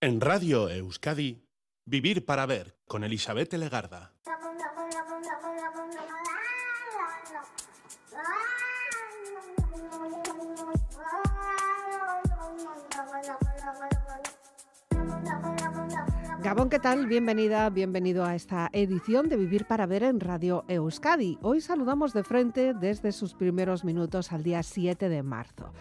En Radio Euskadi, Vivir para Ver con Elizabeth Legarda. Gabón, ¿qué tal? Bienvenida, bienvenido a esta edición de Vivir para Ver en Radio Euskadi. Hoy saludamos de frente desde sus primeros minutos al día 7 de marzo.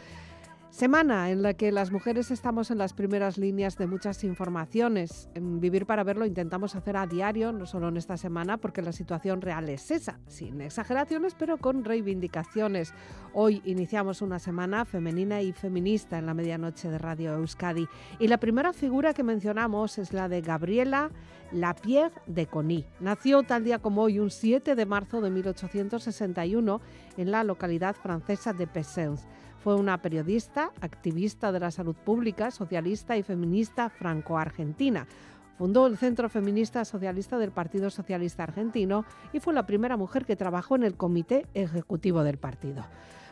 Semana en la que las mujeres estamos en las primeras líneas de muchas informaciones. Vivir para Verlo intentamos hacer a diario, no solo en esta semana, porque la situación real es esa, sin exageraciones, pero con reivindicaciones. Hoy iniciamos una semana femenina y feminista en la medianoche de Radio Euskadi. Y la primera figura que mencionamos es la de Gabriela Lapierre de Cony. Nació tal día como hoy, un 7 de marzo de 1861, en la localidad francesa de Pessens. Fue una periodista, activista de la salud pública, socialista y feminista franco-argentina. Fundó el Centro Feminista Socialista del Partido Socialista Argentino y fue la primera mujer que trabajó en el comité ejecutivo del partido.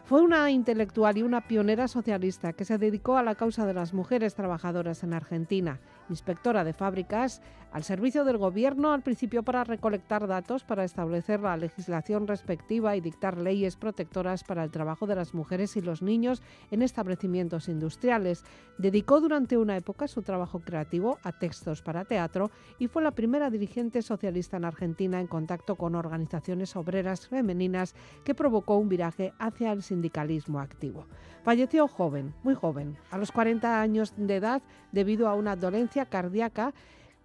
Fue una intelectual y una pionera socialista que se dedicó a la causa de las mujeres trabajadoras en Argentina, inspectora de fábricas, al servicio del gobierno al principio para recolectar datos para establecer la legislación respectiva y dictar leyes protectoras para el trabajo de las mujeres y los niños en establecimientos industriales. Dedicó durante una época su trabajo creativo a textos para teatro y fue la primera dirigente socialista en Argentina en contacto con organizaciones obreras femeninas que provocó un viraje hacia el sindicalismo activo. Falleció joven, muy joven, a los 40 años de edad debido a una dolencia cardíaca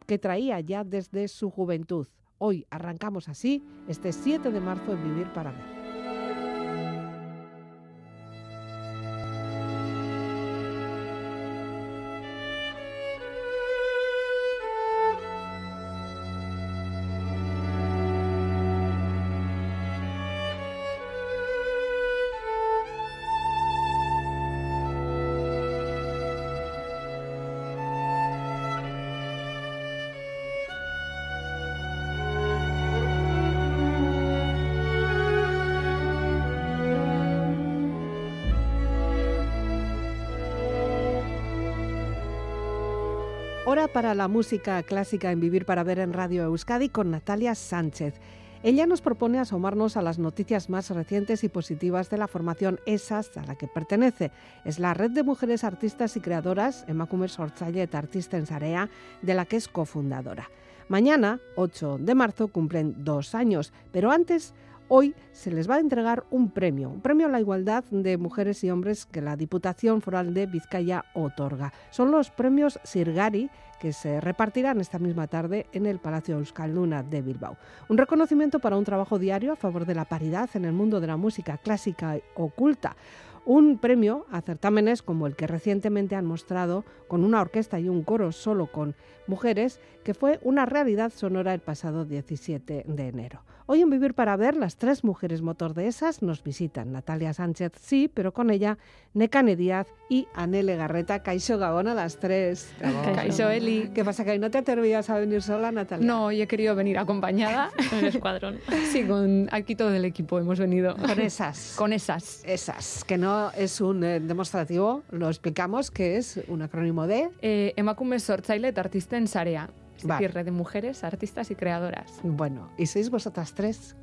que traía ya desde su juventud. Hoy arrancamos así este 7 de marzo en Vivir para Ver. Para la música clásica en Vivir para Ver en Radio Euskadi con Natalia Sánchez. Ella nos propone asomarnos a las noticias más recientes y positivas de la formación ESAS a la que pertenece. Es la red de mujeres artistas y creadoras, Emakume Sortzailet Artista en Sarea, de la que es cofundadora. Mañana, 8 de marzo, cumplen dos años, pero antes Hoy se les va a entregar un premio, un premio a la igualdad de mujeres y hombres que la Diputación Foral de Vizcaya otorga. Son los premios Sirgari que se repartirán esta misma tarde en el Palacio Euskalduna de Bilbao. Un reconocimiento para un trabajo diario a favor de la paridad en el mundo de la música clásica oculta un premio a certámenes como el que recientemente han mostrado con una orquesta y un coro solo con mujeres, que fue una realidad sonora el pasado 17 de enero. Hoy en Vivir para Ver, las tres mujeres motor de esas nos visitan. Natalia Sánchez, sí, pero con ella Necane Díaz y Anele Garreta. Caixo Gabón a las tres. Caixo Eli. ¿Qué pasa, que no te atrevías a venir sola, Natalia? No, yo he querido venir acompañada. en el escuadrón. Sí, con aquí todo el equipo hemos venido. Con esas. con esas. Esas, que no es un eh, demostrativo, lo explicamos, que es un acrónimo de... Eh, Emakume Sortzailet Artisten Sarea. Es decir, red de mujeres, artistas y creadoras. Bueno, ¿y sois vosotras tres?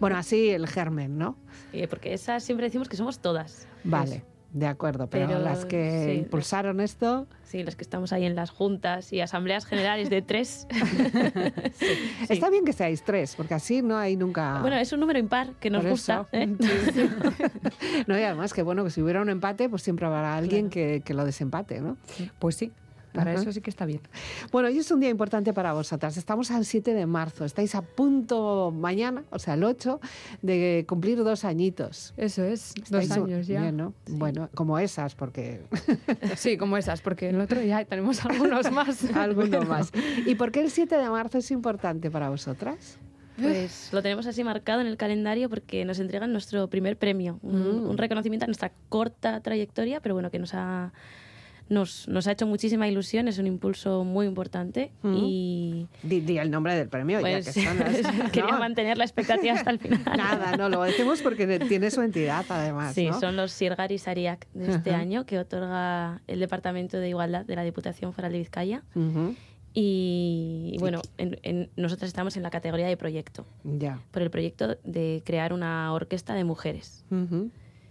Bueno, así el germen, ¿no? Sí, porque esas siempre decimos que somos todas. Vale. De acuerdo, pero, las que sí, impulsaron esto. Sí, las que estamos ahí en las juntas y asambleas generales de tres. sí, Está bien que seáis tres, porque así no hay nunca. Bueno, es un número impar que nos Por gusta. eso. ¿eh? no, y además que bueno, que si hubiera un empate, pues siempre habrá alguien Claro. que, que lo desempate, ¿no? Pues sí, para Ajá. eso sí que está bien. Bueno, hoy es un día importante para vosotras. Estamos al 7 de marzo. Estáis a punto mañana, o sea, el 8, de cumplir dos añitos. Eso es, dos Estáis un- años ya. bien, ¿no? Bueno, como esas, porque Sí, como esas, porque el otro ya tenemos algunos más. alguno más. ¿Y por qué el 7 de marzo es importante para vosotras? Pues lo tenemos así marcado en el calendario porque nos entregan nuestro primer premio, un, Mm. un reconocimiento a nuestra corta trayectoria, pero bueno, que nos ha, nos, nos ha hecho muchísima ilusión, es un impulso muy importante y... Di, el nombre del premio, ya pues, que son Quería mantener la expectativa hasta el final. Nada, no, lo decimos porque tiene su entidad además. Sí, son los Sirgari Sariak de este año que otorga el Departamento de Igualdad de la Diputación Foral de Vizcaya. Y, bueno, en, nosotros estamos en la categoría de proyecto. Ya. Por el proyecto de crear una orquesta de mujeres.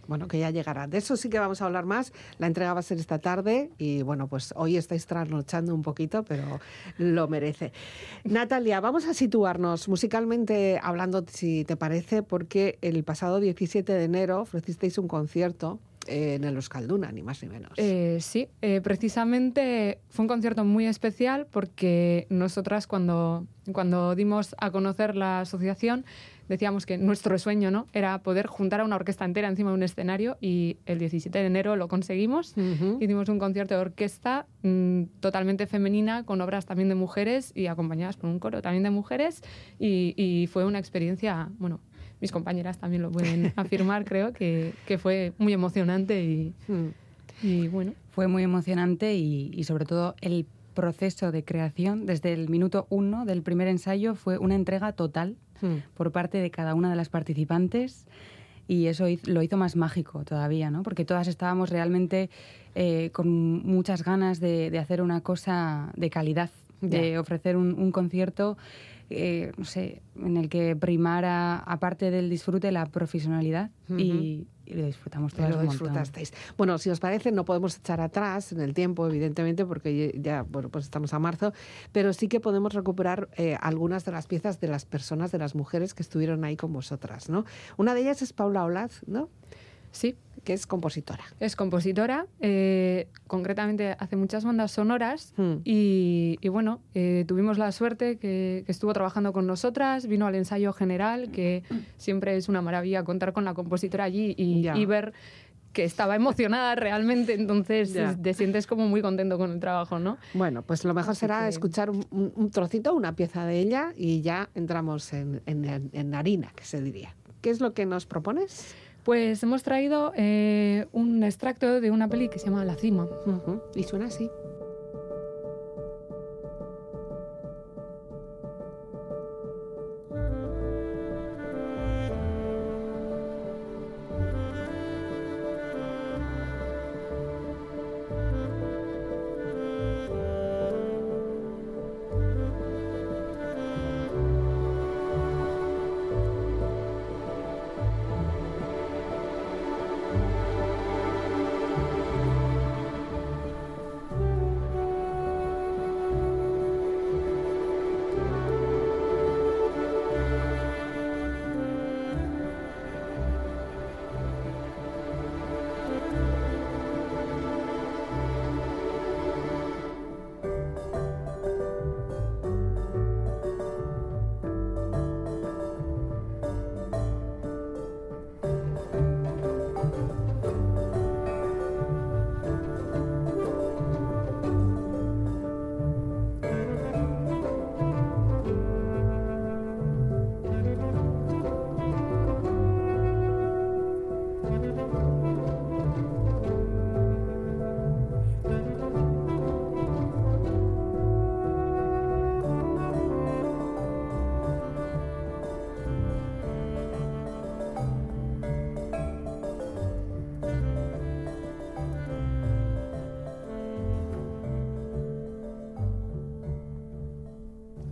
Bueno, que ya llegará. De eso sí que vamos a hablar más. La entrega va a ser esta tarde y bueno, pues hoy estáis trasnochando un poquito, pero lo merece. Natalia, vamos a situarnos musicalmente hablando, si te parece, porque el pasado 17 de enero ofrecisteis un concierto en el Euskalduna, ni más ni menos. Eh, sí, eh, precisamente fue un concierto muy especial porque nosotras cuando, cuando dimos a conocer la asociación decíamos que nuestro sueño ¿no? era poder juntar a una orquesta entera encima de un escenario y el 17 de enero lo conseguimos. Hicimos un concierto de orquesta mm, totalmente femenina con obras también de mujeres y acompañadas por un coro también de mujeres y, y fue una experiencia, bueno, mis compañeras también lo pueden afirmar, creo, que, que, fue muy emocionante y, mm. y, bueno. Fue muy emocionante y, y sobre todo el proceso de creación desde el minuto uno del primer ensayo fue una entrega total Hmm. por parte de cada una de las participantes y eso lo hizo más mágico todavía, ¿no? Porque todas estábamos realmente eh, con muchas ganas de, hacer una cosa de calidad, de ofrecer un concierto eh, no sé, en el que primara, aparte del disfrute, la profesionalidad y, lo disfrutamos todos. Lo disfrutasteis. Bueno, si os parece, no podemos echar atrás en el tiempo, evidentemente, porque ya, bueno, pues estamos a marzo, pero sí que podemos recuperar eh, algunas de las piezas de las personas, de las mujeres que estuvieron ahí con vosotras, ¿no? Una de ellas es Paula Olaz, ¿no? Sí, que es compositora. Es compositora, eh, concretamente hace muchas bandas sonoras hmm. y, bueno, eh, tuvimos la suerte que, estuvo trabajando con nosotras, vino al ensayo general, que siempre es una maravilla contar con la compositora allí y, ver que estaba emocionada realmente, entonces te sientes como muy contento con el trabajo, ¿no? Bueno, pues lo mejor será escuchar un, trocito, una pieza de ella y ya entramos en, en harina, que se diría. ¿Qué es lo que nos propones? Pues hemos traído eh, un extracto de una peli que se llama La Cima. Y suena así.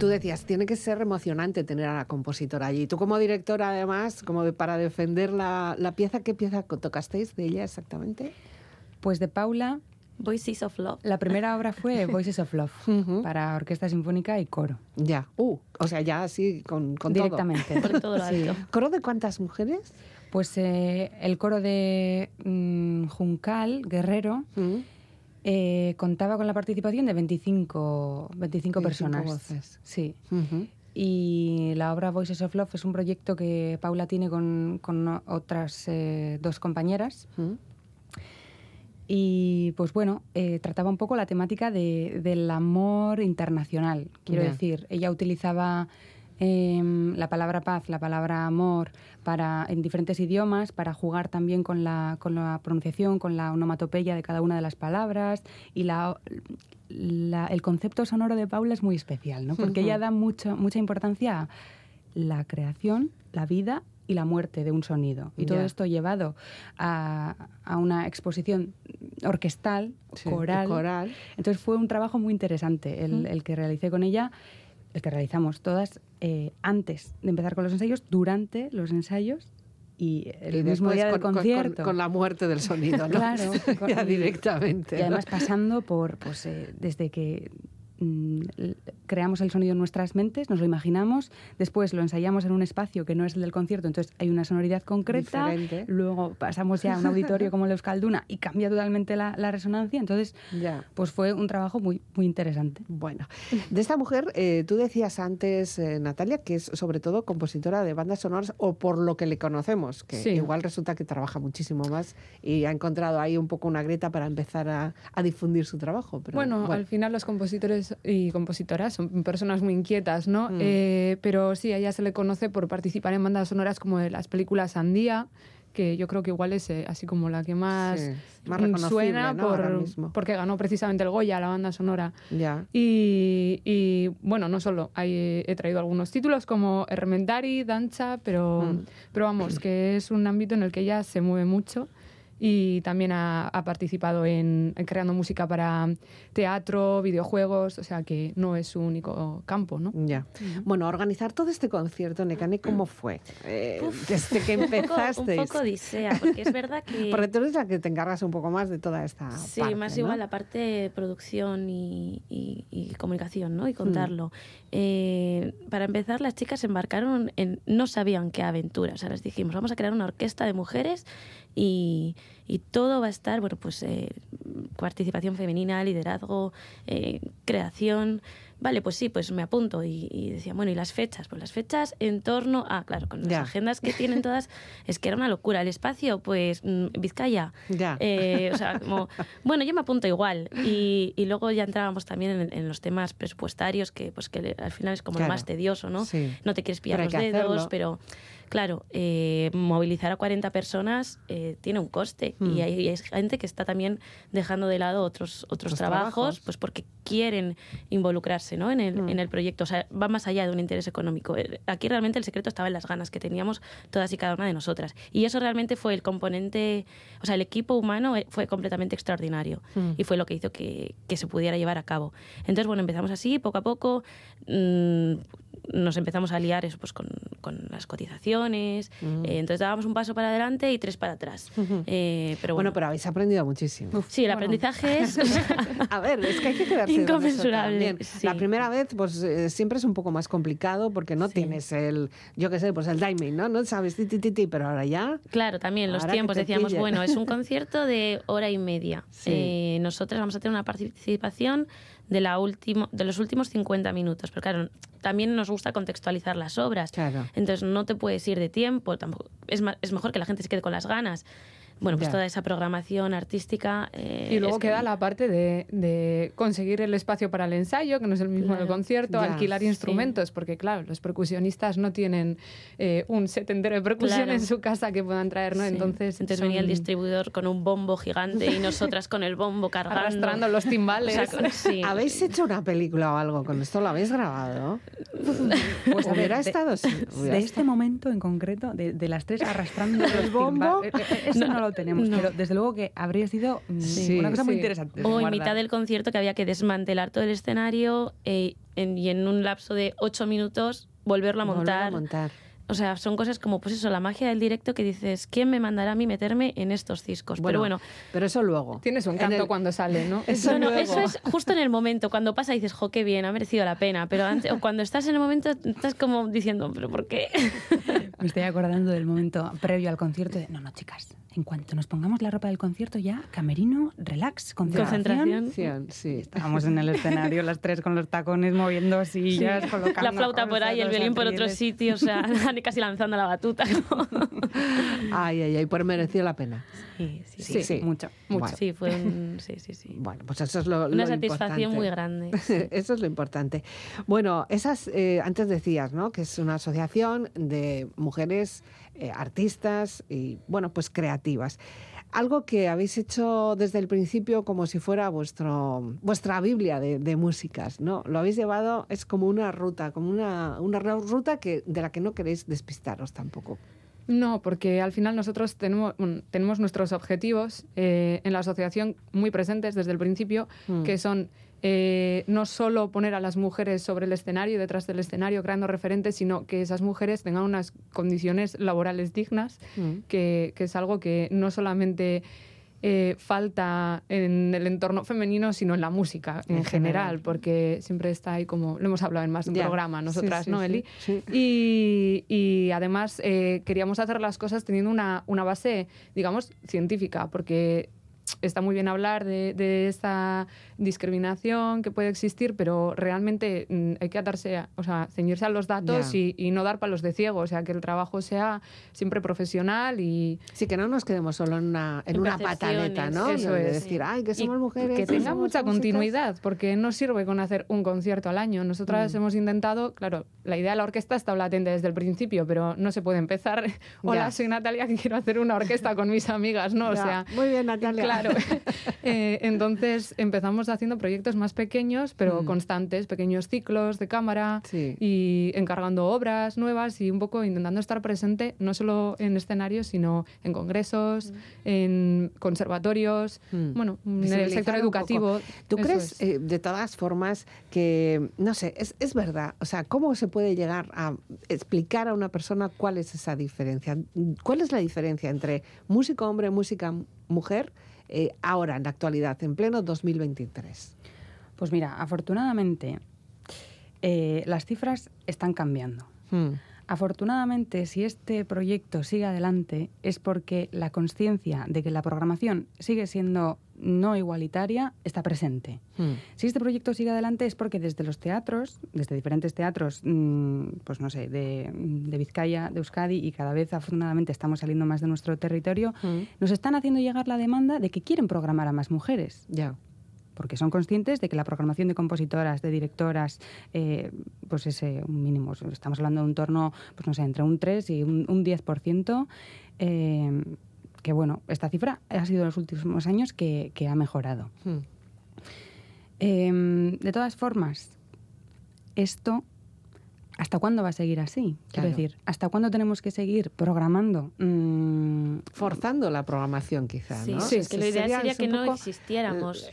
Tú decías, tiene que ser emocionante tener a la compositora allí. Tú como directora, además, como para defender la, pieza, ¿qué pieza tocasteis de ella exactamente? Pues de Paula. Voices of Love. La primera obra fue Voices of Love, para orquesta sinfónica y coro. Ya, uh, o sea, ya así con, con Directamente. Todo. lo sí. ¿Coro de cuántas mujeres? Pues eh, el coro de mm, Juncal, Guerrero, eh, contaba con la participación de 25, 25, personas. Voces. Sí. Y la obra Voices of Love es un proyecto que Paula tiene con, con otras eh, dos compañeras. Y pues bueno, eh, trataba un poco la temática de, del amor internacional. Quiero decir, ella utilizaba em, la palabra paz, la palabra amor, para, en diferentes idiomas, para jugar también con la, con la pronunciación, con la onomatopeya de cada una de las palabras. Y la, el concepto sonoro de Paula es muy especial, ¿no? porque ella da mucho, mucha importancia a la creación, la vida y la muerte de un sonido. Y todo esto llevado a, a, una exposición orquestal, coral. coral. Entonces fue un trabajo muy interesante el, el que realicé con ella el que realizamos todas eh, antes de empezar con los ensayos, durante los ensayos y el mismo día del concierto. Con, la muerte del sonido, ¿no? Claro, ya directamente. Y además pasando por, pues, eh, desde que Mm, creamos el sonido en nuestras mentes, nos lo imaginamos, después lo ensayamos en un espacio que no es el del concierto, entonces hay una sonoridad concreta, luego pasamos ya a un auditorio como el Euskalduna y cambia totalmente la, resonancia, entonces ya. pues fue un trabajo muy, muy interesante. Bueno, de esta mujer, eh, tú decías antes, eh, Natalia, que es sobre todo compositora de bandas sonoras o por lo que le conocemos, que igual resulta que trabaja muchísimo más y ha encontrado ahí un poco una grieta para empezar a, difundir su trabajo. bueno, al final los compositores y compositoras son personas muy inquietas, ¿no? Mm. Eh, pero sí, a ella se le conoce por participar en bandas sonoras como de las películas Sandía, que yo creo que igual es eh, así como la que más, suena por, porque ganó precisamente el Goya, la banda sonora. Ya. Y, bueno, no solo, hay, he traído algunos títulos como Hermentari, Dancha, pero, mm. pero vamos, que es un ámbito en el que ella se mueve mucho y también ha, participado en, creando música para teatro, videojuegos, o sea que no es su único campo, ¿no? Ya. Bueno, organizar todo este concierto, Nekane, ¿cómo fue? Eh, desde que empezaste. Un poco odisea, porque es verdad que... Porque tú eres la que te encargas un poco más de toda esta sí, parte, más igual la parte de producción y, comunicación, ¿no? Y contarlo. Mm. Eh, para empezar, las chicas embarcaron en... No sabían qué aventura, o sea, les dijimos, vamos a crear una orquesta de mujeres y, todo va a estar, bueno, pues eh, participación femenina, liderazgo, eh, creación. Vale, pues sí, pues me apunto. Y, decía, bueno, ¿y las fechas? Pues las fechas en torno a, claro, con las agendas que tienen todas, es que era una locura. El espacio, pues mm, Vizcaya. Ya. Eh, o sea, como, bueno, yo me apunto igual. Y, luego ya entrábamos también en, los temas presupuestarios, que pues que al final es como lo más tedioso, ¿no? No te quieres pillar los dedos, pero Claro, eh, movilizar a 40 personas eh, tiene un coste y, mm. hay, gente que está también dejando de lado otros, otros trabajos, pues porque quieren involucrarse ¿no? en, el, mm. en el proyecto. O sea, va más allá de un interés económico. Eh, aquí realmente el secreto estaba en las ganas que teníamos todas y cada una de nosotras. Y eso realmente fue el componente, o sea, el equipo humano fue completamente extraordinario mm. y fue lo que hizo que, que, se pudiera llevar a cabo. Entonces, bueno, empezamos así, poco a poco nos empezamos a liar eso, pues con, con las cotizaciones. Mm. Eh, entonces dábamos un paso para adelante y tres para atrás. Eh, pero bueno, pero habéis aprendido muchísimo. sí, el aprendizaje es... a ver, es que hay que quedarse Inconmensurable. La primera vez, pues eh, siempre es un poco más complicado porque no tienes el, yo qué sé, pues el timing, ¿no? No sabes, ti, ti, ti, pero ahora ya... Claro, también los tiempos. Decíamos, bueno, es un concierto de hora y media. nosotros vamos a tener una participación de, la último, de los últimos 50 minutos. Pero claro, también nos gusta contextualizar las obras. Entonces no te puedes ir de tiempo, tampoco, es, es mejor que la gente se quede con las ganas bueno, pues toda esa programación artística. Eh, y luego queda la parte de, conseguir el espacio para el ensayo, que no es el mismo del concierto, alquilar instrumentos, porque claro, los percusionistas no tienen eh, un set entero de percusión en su casa que puedan traer, ¿no? Entonces, Entonces venía el distribuidor con un bombo gigante y nosotras con el bombo cargando. Arrastrando los timbales. ¿Habéis hecho una película o algo con esto? ¿Lo habéis grabado? pues hubiera estado... De este momento en concreto, de, las tres arrastrando el bombo... Eh, eso no lo tenemos, pero desde luego que habría sido mm, una cosa muy interesante. O en mitad del concierto que había que desmantelar todo el escenario eh, y en un lapso de ocho minutos volverlo a montar. Volverlo a montar. O sea, son cosas como, pues eso, la magia del directo que dices, ¿quién me mandará a mí meterme en estos ciscos? pero bueno. Pero eso luego. Tienes un canto cuando sale, ¿no? Eso, no, eso es justo en el momento, cuando pasa y dices, jo, qué bien, ha merecido la pena. Pero antes, o cuando estás en el momento, estás como diciendo, ¿pero por qué? Me estoy acordando del momento previo al concierto de, no, no, chicas, en cuanto nos pongamos la ropa del concierto ya, camerino, relax, concentración. concentración. Sí, estábamos en el escenario las tres con los tacones moviendo sillas, colocando La flauta por ahí, el violín por otro sitio, o sea, estaban casi lanzando la batuta. ay, ay, ay, por merecido la pena. Sí, sí, sí, mucho, mucho. Sí, fue un, sí, sí, sí. Bueno, pues eso es lo, Una satisfacción muy grande. eso es lo importante. Bueno, esas, eh, antes decías, ¿no? Que es una asociación de mujeres eh, artistas y, bueno, pues creativas algo que habéis hecho desde el principio como si fuera vuestro, vuestra Biblia de, músicas, ¿no? Lo habéis llevado, es como una ruta, como una, una ruta que, de la que no queréis despistaros tampoco. No, porque al final nosotros tenemos, tenemos nuestros objetivos eh, en la asociación muy presentes desde el principio, mm. que son eh, no solo poner a las mujeres sobre el escenario, detrás del escenario, creando referentes, sino que esas mujeres tengan unas condiciones laborales dignas, mm. que, es algo que no solamente eh, falta en el entorno femenino, sino en la música en, general, porque siempre está ahí como, lo hemos hablado en más de un programa, nosotras, ¿no, Eli? Y, además eh, queríamos hacer las cosas teniendo una, una base, digamos, científica, porque está muy bien hablar de, de, esta discriminación que puede existir, pero realmente mm, hay que atarse, a, o sea, ceñirse a los datos y, y, no dar palos de ciego, o sea, que el trabajo sea siempre profesional y... Sí, que no nos quedemos solo en una, en una pataleta, ¿no? Eso es. decir, ay, que somos mujeres. Que tenga mucha continuidad, porque no sirve con hacer un concierto al año. Nosotras mm. hemos intentado, claro, la idea de la orquesta está latente desde el principio, pero no se puede empezar. Hola, soy Natalia, que quiero hacer una orquesta con mis amigas, ¿no? O sea, muy bien, Natalia. Claro. Eh, entonces empezamos haciendo proyectos más pequeños, pero mm. constantes, pequeños ciclos de cámara y encargando obras nuevas y un poco intentando estar presente no solo en escenarios, sino en congresos, mm. en conservatorios, mm. bueno, en el sector educativo. ¿Tú crees, eh, de todas formas, que, no sé, es, es verdad, o sea, ¿cómo se puede llegar a explicar a una persona cuál es esa diferencia? ¿Cuál es la diferencia entre músico hombre, música mujer? Eh, ahora, en la actualidad, en pleno 2023? Pues mira, afortunadamente eh, las cifras están cambiando. Hmm. Afortunadamente, si este proyecto sigue adelante, es porque la conciencia de que la programación sigue siendo no igualitaria está presente. Hmm. Si este proyecto sigue adelante es porque desde los teatros, desde diferentes teatros, mm, pues no sé, de, Vizcaya, de Euskadi, y cada vez afortunadamente estamos saliendo más de nuestro territorio, hmm. nos están haciendo llegar la demanda de que quieren programar a más mujeres. Ya porque son conscientes de que la programación de compositoras, de directoras, eh, pues es un mínimo. Estamos hablando de un torno, pues no sé, entre un 3 y un, 10%. Eh, que bueno, esta cifra ha sido en los últimos años que, ha mejorado. Hmm. Em, de todas formas, esto ¿Hasta cuándo va a seguir así? Quiero decir, ¿hasta cuándo tenemos que seguir programando? Mm, Forzando la programación, quizá, ¿no? Sí, es que lo ideal sería, que no existiéramos.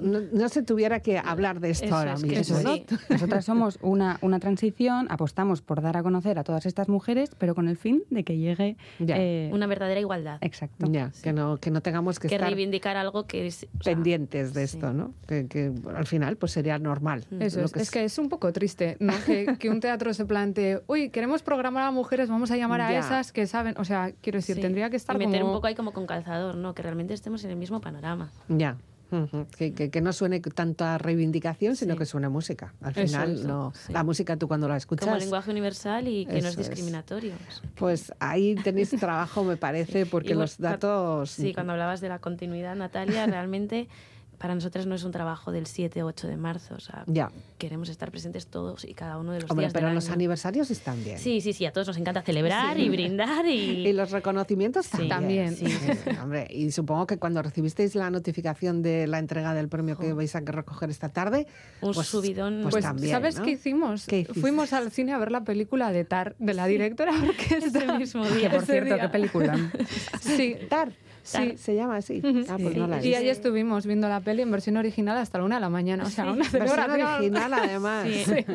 no, se tuviera que hablar de esto ahora mismo, ¿no? Nosotras somos una, una transición, apostamos por dar a conocer a todas estas mujeres, pero con el fin de que llegue... Eh, una verdadera igualdad. Exacto. Ya, que, no, que no tengamos que, que reivindicar algo que es... pendientes de esto, ¿no? Que, al final pues sería normal. Eso es, es, que es un poco triste, ¿no? que, que un teatro se plantee, uy, queremos programar a mujeres, vamos a llamar a esas que saben, o sea, quiero decir, tendría que estar y meter un poco ahí como con calzador, ¿no? Que realmente estemos en el mismo panorama. Ya. que, que, no suene tanta reivindicación, sino que suene música. Al final, no, la música tú cuando la escuchas... Como lenguaje universal y que no es discriminatorio. Pues ahí tenéis trabajo, me parece, porque los datos... Sí, cuando hablabas de la continuidad, Natalia, realmente para nosotras no es un trabajo del 7 o 8 de marzo. O sea, ya. queremos estar presentes todos y cada uno de los Hombre, días. Pero los aniversarios están bien. Sí, sí, sí. A todos nos encanta celebrar y brindar. Y... y los reconocimientos también. Sí, hombre, y supongo que cuando recibisteis la notificación de la entrega del premio que vais a recoger esta tarde. Un pues, subidón. Pues, pues también, ¿Sabes qué hicimos? Fuimos al cine a ver la película de Tar, de la directora porque Ese mismo día. por cierto, ¿qué película? sí, Tar. Sí, se llama así. Ah, pues no la y ahí estuvimos viendo la peli en versión original hasta la una de la mañana. O sea, una versión original además.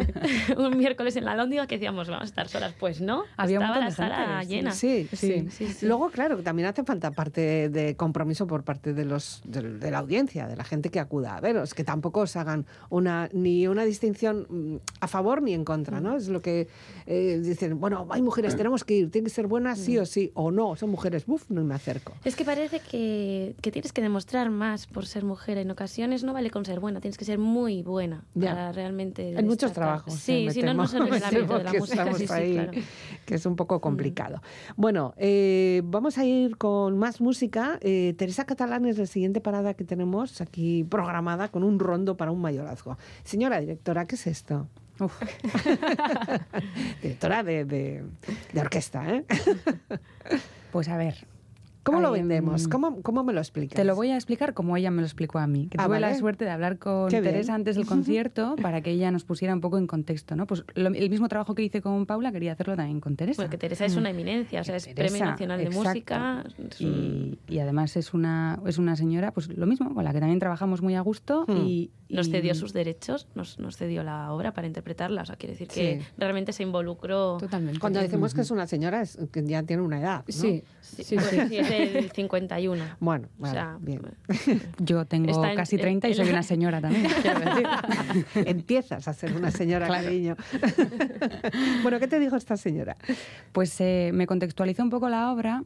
un miércoles en la Lóndiga que decíamos, vamos a estar solas. Pues no, Había estaba la sala llena. Sí sí. Luego, claro, también hace falta parte de compromiso por parte de los de, la audiencia, de la gente que acuda a veros, que tampoco os hagan una ni una distinción mm, a favor ni en contra, ¿no? Es lo que eh, dicen, bueno, hay mujeres, tenemos que ir, tiene que ser buenas sí o sí, o no, son mujeres, buf, no me acerco. Es que parece que, que, tienes que demostrar más por ser mujer. En ocasiones no vale con ser buena, tienes que ser muy buena para realmente. En muchos trabajos. Sí, si no, no son en el ámbito de la música. Sí, ahí, que es un poco complicado. Bueno, eh, vamos a ir con más música. Eh, Teresa Catalán es la siguiente parada que tenemos aquí programada con un rondo para un mayorazgo. Señora directora, ¿qué es esto? Directora de, de, de orquesta, ¿eh? Pues a ver, ¿Cómo lo vendemos? ¿Cómo, ¿Cómo, me lo explicas? Te lo voy a explicar como ella me lo explicó a mí. Que ah, tuve la suerte de hablar con Teresa antes del concierto para que ella nos pusiera un poco en contexto. ¿no? Pues el mismo trabajo que hice con Paula quería hacerlo también con Teresa. Porque Teresa es una eminencia, o sea, es Premio Nacional de Música. Y, y, además es una, es una señora, pues lo mismo, con la que también trabajamos muy a gusto hmm. y, nos cedió sus derechos, nos, nos, cedió la obra para interpretarla. O sea, quiere decir que realmente se involucró. Totalmente. Cuando decimos que es una señora, es que ya tiene una edad. ¿no? Sí, sí, sí, es del 51. Bueno, o sea, bien. Yo tengo casi 30 y soy una señora también. Empiezas a ser una señora, cariño. bueno, ¿qué te dijo esta señora? Pues eh, me contextualizó un poco la obra.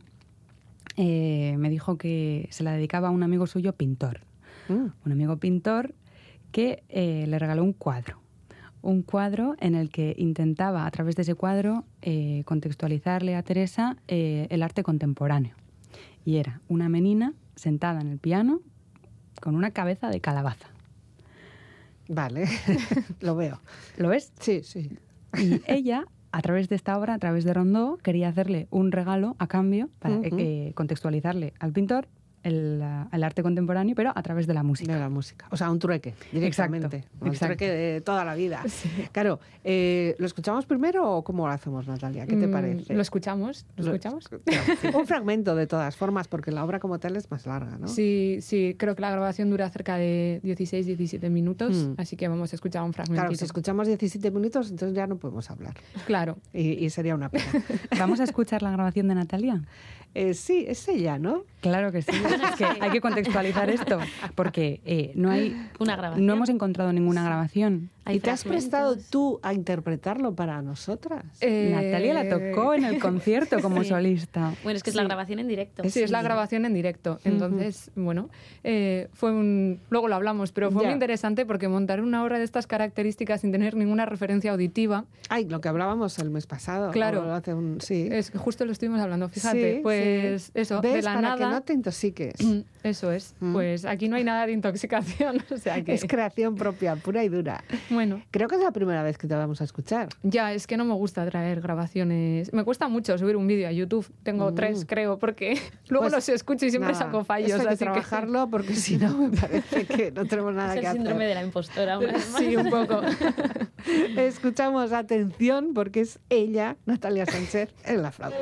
Eh, me dijo que se la dedicaba a un amigo suyo pintor. Mm. Un amigo pintor que eh, le regaló un cuadro. Un cuadro en el que intentaba, a través de ese cuadro, eh, contextualizarle a Teresa eh, el arte contemporáneo. Y era una menina sentada en el piano con una cabeza de calabaza. Vale, lo veo. ¿Lo ves? Sí, sí. Y ella, a través de esta obra, a través de Rondó, quería hacerle un regalo a cambio para contextualizarle al pintor el, arte contemporáneo, pero a través de la música. De la música. O sea, un trueque, directamente. un trueque de toda la vida. Claro, eh, ¿lo escuchamos primero o cómo lo hacemos, Natalia? ¿Qué te mm, parece? Lo escuchamos, lo, escuchamos. un fragmento de todas formas, porque la obra como tal es más larga, ¿no? Sí, sí, creo que la grabación dura cerca de 16, 17 minutos, mm. así que vamos a escuchar un fragmento. Claro, si escuchamos 17 minutos, entonces ya no podemos hablar. Claro. Y, y sería una pena. ¿Vamos a escuchar la grabación de Natalia? Eh, sí, es ella, ¿no? Claro que sí. es que hay que contextualizar esto, porque eh, no hay una grabación. No hemos encontrado ninguna grabación. ¿Y te has prestado tú a interpretarlo para nosotras? Eh, Natalia la tocó en el concierto como solista. Bueno, es que es la grabación en directo. Sí, es la grabación en directo. Entonces, bueno, fue un... Luego lo hablamos, pero fue muy interesante porque montar una obra de estas características sin tener ninguna referencia auditiva... Ay, lo que hablábamos el mes pasado. Claro. Hace un... Sí. Es que justo lo estuvimos hablando, fíjate. pues eso, de la para nada. que no te intoxiques. Eso es. Mm. Pues aquí no hay nada de intoxicación. O sea que... Es creación propia, pura y dura. Bueno. Creo que es la primera vez que te vamos a escuchar. Ya, es que no me gusta traer grabaciones. Me cuesta mucho subir un vídeo a YouTube. Tengo mm. tres, creo, porque luego pues los escucho y siempre saco fallos. Hay que trabajarlo porque si no me parece que no tenemos nada es que el síndrome de la impostora. Una sí, un poco. Escuchamos atención porque es ella, Natalia Sánchez, en la flauta.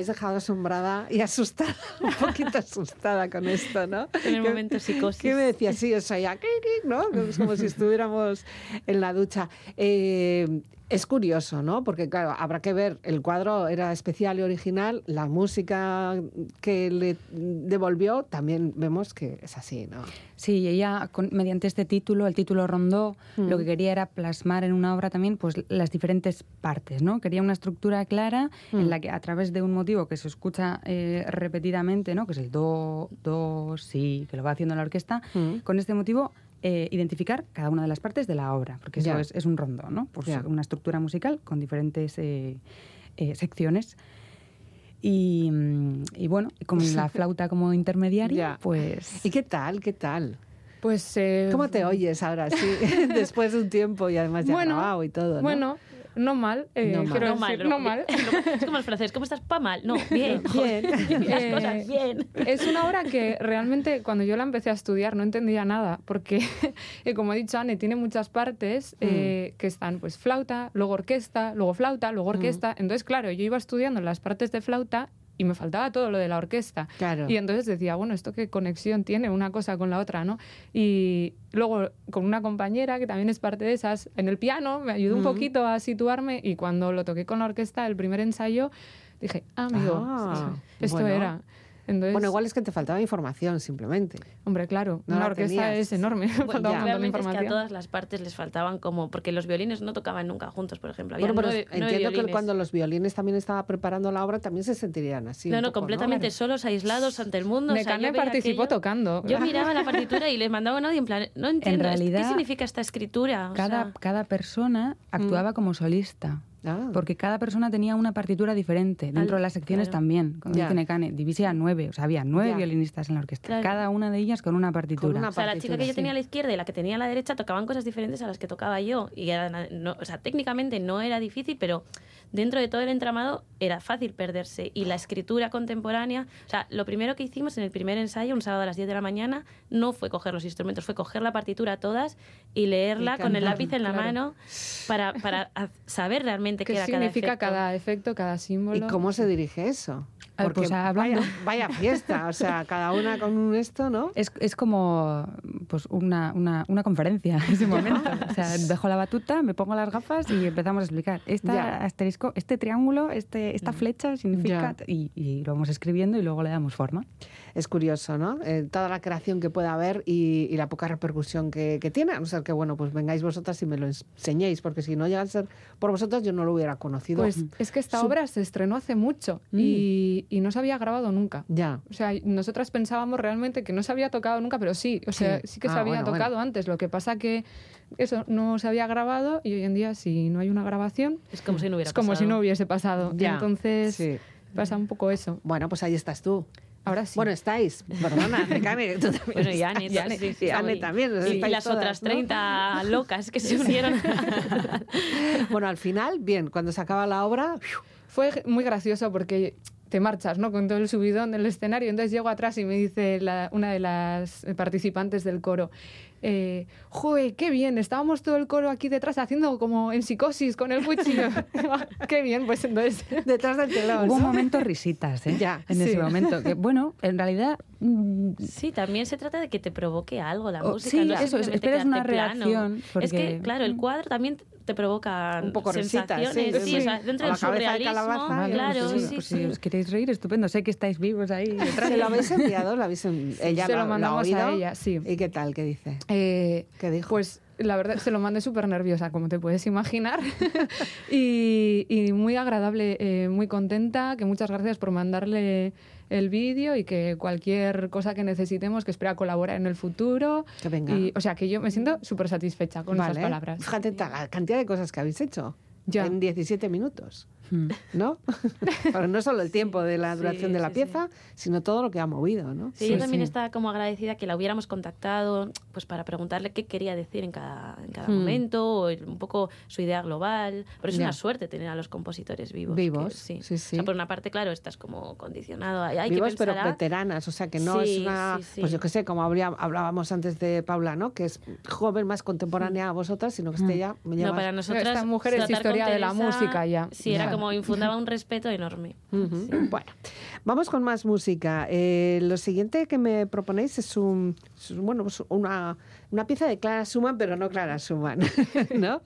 Habéis dejado asombrada y asustada, un poquito asustada con esto, ¿no? En el momento psicosis. ¿Qué me decía? Sí, o sea, ya, ¿no? Como si estuviéramos en la ducha. Eh, es curioso, ¿no? Porque, claro, habrá que ver, el cuadro era especial y original, la música que le devolvió, también vemos que es así, ¿no? Sí, ella, mediante este título, el título Rondó, lo que mm. quería era plasmar en una obra también pues, las diferentes partes, ¿no? Quería una estructura clara en mm. la que, a través de un motivo que se escucha eh, repetidamente, ¿no? Que es el do, do, si, que lo va haciendo la orquesta, mm. con este motivo eh, identificar cada una de las partes de la obra, porque eso es, un rondo, ¿no? Pues una estructura musical con diferentes eh, eh, secciones. Y, bueno, con la flauta como intermediaria, pues... ¿Y qué tal? ¿Qué tal? Pues... ¿Cómo te oyes ahora? Sí, después de un tiempo y además ya bueno, grabado y todo, ¿no? Bueno, no mal. Eh, no, mal. no, mal, no, mal. Es como el francés, ¿cómo estás? Pa mal. No, bien. bien. Las eh, cosas bien. Es una obra que realmente cuando yo la empecé a estudiar no entendía nada, porque, eh, como ha dicho Anne, tiene muchas partes mm. que están pues flauta, luego orquesta, luego flauta, luego orquesta. Mm. Entonces, claro, yo iba estudiando las partes de flauta y me faltaba todo lo de la orquesta. Y entonces decía, bueno, ¿esto qué conexión tiene una cosa con la otra? ¿no? Y luego con una compañera que también es parte de esas, en el piano me ayudó un poquito a situarme y cuando lo toqué con la orquesta, el primer ensayo, dije, ah, amigo, ah, esto era bueno, igual es que te faltaba información simplemente. Hombre, claro, una orquesta es enorme. faltaba realmente es que a todas las partes les faltaban como, porque los violines no tocaban nunca juntos, por ejemplo. Había bueno, entiendo que cuando los violines también estaba preparando la obra también se sentirían así. No, no, completamente solos, aislados ante el mundo. Mecane participó tocando. Yo miraba la partitura y les mandaba un audio en plan, no entiendo, en realidad, ¿qué significa esta escritura? cada, cada persona actuaba mm. como solista. Ah. Porque cada persona tenía una partitura diferente. Dentro de las secciones también. Como dice Necane, divisé a nueve. O sea, había nueve violinistas en la orquesta. Cada una de ellas con una partitura. o sea, la chica que yo tenía a la izquierda y la que tenía a la derecha tocaban cosas diferentes a las que tocaba yo. Y o sea, técnicamente no era difícil, pero dentro de todo el entramado era fácil perderse. Y la escritura contemporánea, o sea, lo primero que hicimos en el primer ensayo, un sábado a las 10 de la mañana, no fue coger los instrumentos, fue coger la partitura todas y leerla con el lápiz en la mano para, para saber realmente qué, era significa cada efecto? cada símbolo. ¿Y cómo se dirige eso? Porque pues, hablando... vaya, fiesta, o sea, cada una con un esto, ¿no? Es, es como pues una, una, una conferencia en ese momento. o sea, dejo la batuta, me pongo las gafas y empezamos a explicar. Esta asterisco, este triángulo, este, esta mm. flecha significa... Y, y, lo vamos escribiendo y luego le damos forma. Es curioso, ¿no? Eh, toda la creación que pueda haber y, y la poca repercusión que, que, tiene. A no ser que, bueno, pues vengáis vosotras y me lo enseñéis, porque si no llega a ser por vosotros, yo no lo hubiera conocido. Pues es que esta obra se estrenó hace mucho y, y, no se había grabado nunca. Ya. O sea, nosotras pensábamos realmente que no se había tocado nunca, pero sí, o sea, sí, que se ah, había tocado antes. Lo que pasa que eso no se había grabado y hoy en día si no hay una grabación es como si no hubiera es como si no hubiese pasado. Entonces pasa un poco eso. Bueno, pues ahí estás tú. Ahora sí. Bueno, estáis, perdona, Cane, tú también. Bueno, y Anne, también. Y, las otras 30 locas que se unieron. bueno, al final, bien, cuando se acaba la obra... Fue muy gracioso porque te marchas, ¿no? Con todo el subidón del escenario. Entonces llego atrás y me dice una de las participantes del coro, eh, ¡Joder, qué bien! Estábamos todo el coro aquí detrás haciendo como en psicosis con el cuchillo. ¡Qué bien! Pues entonces, detrás del telón. Hubo un momento risitas, ¿eh? Ya, en ese momento. Que, bueno, en realidad... Mm, sí, también se trata de que te provoque algo la oh, música. Sí, eso, esperas una reacción. Es que, claro, el cuadro también te provoca un poco sensaciones. sí, sí, o sea, dentro del surrealismo, de claro, pues, sí, pues, si os queréis reír, estupendo. Sé que estáis vivos ahí. ¿Se lo habéis enviado? ¿Lo habéis Ella se lo, mandamos a ella, sí. ¿Y qué tal? ¿Qué dice? Eh, ¿Qué dijo? Pues la verdad se lo mandé súper nerviosa, como te puedes imaginar. y, y, muy agradable, eh, muy contenta, que muchas gracias por mandarle el vídeo y que cualquier cosa que necesitemos, que espera colaborar en el futuro. Que venga. Y, o sea, que yo me siento súper satisfecha con esas palabras. Fíjate la cantidad de cosas que habéis hecho ya. en 17 minutos. Hmm. ¿no? Pero no solo el tiempo de la duración de la pieza, sino todo lo que ha movido, ¿no? Sí, yo también estaba como agradecida que la hubiéramos contactado pues para preguntarle qué quería decir en cada, en cada hmm. momento, o un poco su idea global. Pero es una suerte tener a los compositores vivos. Vivos, sí. sí, sí. por una parte, claro, estás como condicionado. Hay vivos, que pero veteranas, o sea, que no es una... Pues yo qué sé, como hablábamos antes de Paula, ¿no? Que es joven, más contemporánea a vosotras, sino que esté hmm. ya... Me no, para nosotras... Esta mujer es historia historia de la música ya. Sí, era como infundaba un respeto enorme. Bueno, vamos con más música. Eh, lo siguiente que me proponéis es un, bueno, pues una, una pieza de Clara Schumann, pero no Clara Schumann, ¿no?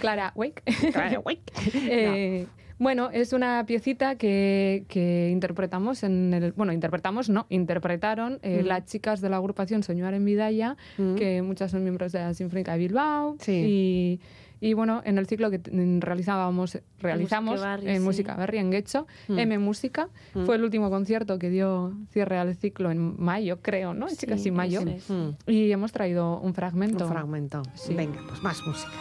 Clara Wake. Clara Wake. Eh, bueno, es una piecita que, interpretamos en el. Bueno, interpretamos, no, interpretaron eh, mm. las chicas de la agrupación Soñar en Vidaya, mm. que muchas son miembros de la Sinfónica de Bilbao. Y, y bueno, en el ciclo que realizábamos, realizamos en Música Berry, en Guecho, mm. M Música, fue el último concierto que dio cierre al ciclo en mayo, creo, ¿no? Sí, casi mayo. Y hemos traído un fragmento. Un fragmento. Venga, pues más música.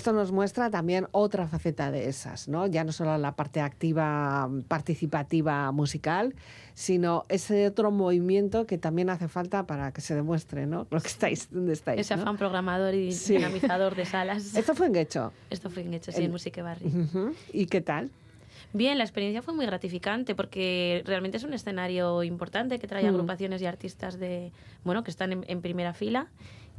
Esto nos muestra también otra faceta de esas, ¿no? Ya no solo la parte activa, participativa musical, sino ese otro movimiento que también hace falta para que se demuestre, ¿no? Lo que estáis, dónde estáis. Ese afán programador y dinamizador de salas. ¿Esto fue en Guecho? Esto fue en Guecho, sí, en, Musique Barri. ¿Y qué tal? Bien, la experiencia fue muy gratificante porque realmente es un escenario importante que trae mm. agrupaciones y artistas de, bueno, que están en primera fila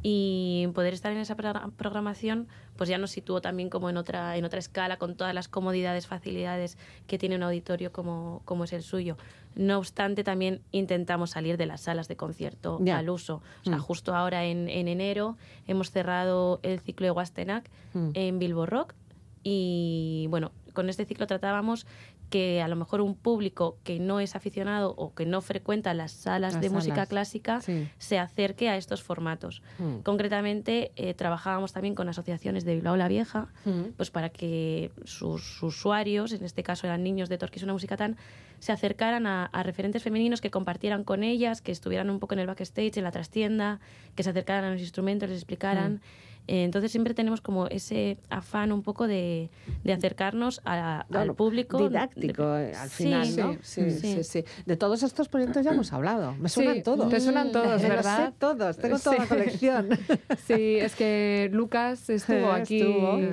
y poder estar en esa programación pues ya nos situó también como en otra en otra escala con todas las comodidades facilidades que tiene un auditorio como, como es el suyo no obstante también intentamos salir de las salas de concierto al uso o sea mm. justo ahora en, en, enero hemos cerrado el ciclo de Wastenac mm. en Bilbo Rock y bueno con este ciclo tratábamos que a lo mejor un público que no es aficionado o que no frecuenta las salas de música clásica se acerque a estos formatos. Mm. Concretamente, eh, trabajábamos también con asociaciones de Bilbao la Vieja, mm. pues para que sus, usuarios, en este caso eran niños de Torquís una música tan, se acercaran a, referentes femeninos que compartieran con ellas, que estuvieran un poco en el backstage, en la trastienda, que se acercaran a los instrumentos, les explicaran. Mm. Eh, entonces siempre tenemos como ese afán un poco de, de acercarnos al público. Didáctico eh, al final, ¿no? Sí sí, sí De todos estos proyectos ya hemos hablado. Me suenan todos. Te suenan todos, ¿verdad? Sé todos, tengo toda la colección. sí, es que Lucas estuvo aquí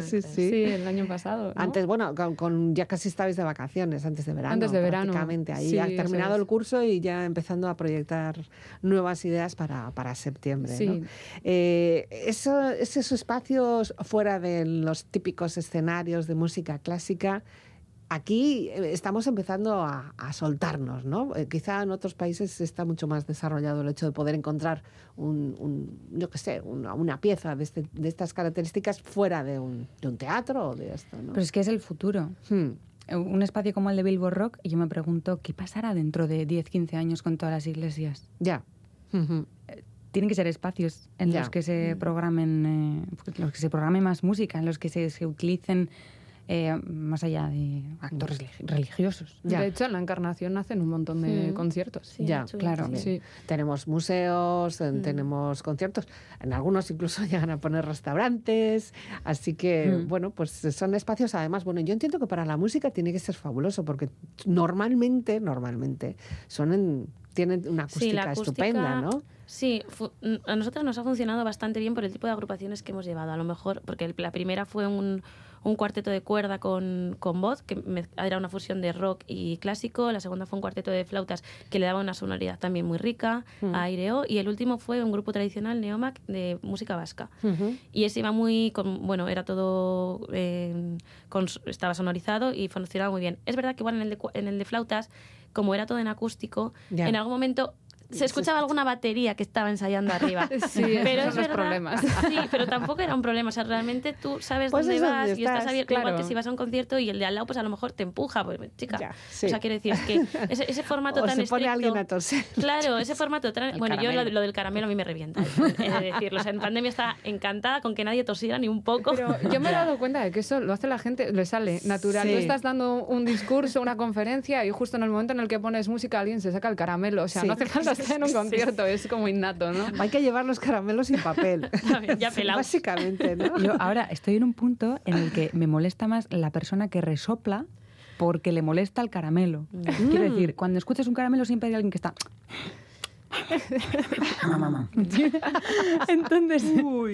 sí, sí. el año pasado. Antes, bueno, con, ya casi estabais de vacaciones, antes de verano. Antes de verano. Prácticamente. Ahí ha terminado el curso y ya empezando a proyectar nuevas ideas para, para septiembre. ¿no? Eh, eso, esos espacios fuera de los típicos escenarios de música clásica, aquí eh, estamos empezando a, soltarnos, ¿no? Eh, quizá en otros países está mucho más desarrollado el hecho de poder encontrar un, yo qué sé, una, pieza este, de, estas características fuera de un, teatro o de esto, ¿no? Pero es que es el futuro. Hmm. Un espacio como el de Billboard Rock, y yo me pregunto, ¿qué pasará dentro de 10, 15 años con todas las iglesias? Ya tienen que ser espacios en los que se mm. programen, eh, los que se programe más música, en los que se, se utilicen eh, más allá de actores religiosos. De hecho, en la Encarnación hacen un montón de conciertos. ya, claro. Tenemos museos, mm. tenemos conciertos. En algunos incluso llegan a poner restaurantes. Así que, mm. bueno, pues son espacios además. Bueno, yo entiendo que para la música tiene que ser fabuloso porque normalmente, normalmente, son en, tienen una acústica, estupenda, ¿no? Sí, a nosotros nos ha funcionado bastante bien por el tipo de agrupaciones que hemos llevado. A lo mejor, porque la primera fue un, un cuarteto de cuerda con, con voz, que era una fusión de rock y clásico. La segunda fue un cuarteto de flautas que le daba una sonoridad también muy rica mm. a aireo. Y el último fue un grupo tradicional, Neomac, de música vasca. Y ese iba muy, con, bueno, era todo, eh, estaba sonorizado y funcionaba muy bien. Es verdad que igual en el de, en el de flautas, como era todo en acústico, en algún momento se escuchaba alguna batería que estaba ensayando arriba. Sí, pero es los problemas. Sí, pero tampoco era un problema. O sea, realmente tú sabes pues dónde vas y estás abierto. Igual que si vas a un concierto y el de al lado, pues a lo mejor te empuja. Pues, chica. O sea, quiero decir, es que ese, formato tan se estricto. pone alguien a toser. Claro, ese formato tan. bueno, yo lo, del caramelo a mí me revienta. Es decirlo. O sea, en pandemia está encantada con que nadie tosiera ni un poco. Pero yo me he dado cuenta de que eso lo hace la gente, le sale natural. Tú estás dando un discurso, una conferencia y justo en el momento en el que pones música alguien se saca el caramelo. O sea, no hace falta en un concierto, es como innato, ¿no? Hay que llevar los caramelos sin papel. ya pelados. Básicamente, ¿no? Yo ahora estoy en un punto en el que me molesta más la persona que resopla porque le molesta el caramelo. Mm. Quiero decir, cuando escuchas un caramelo siempre hay alguien que está Entonces,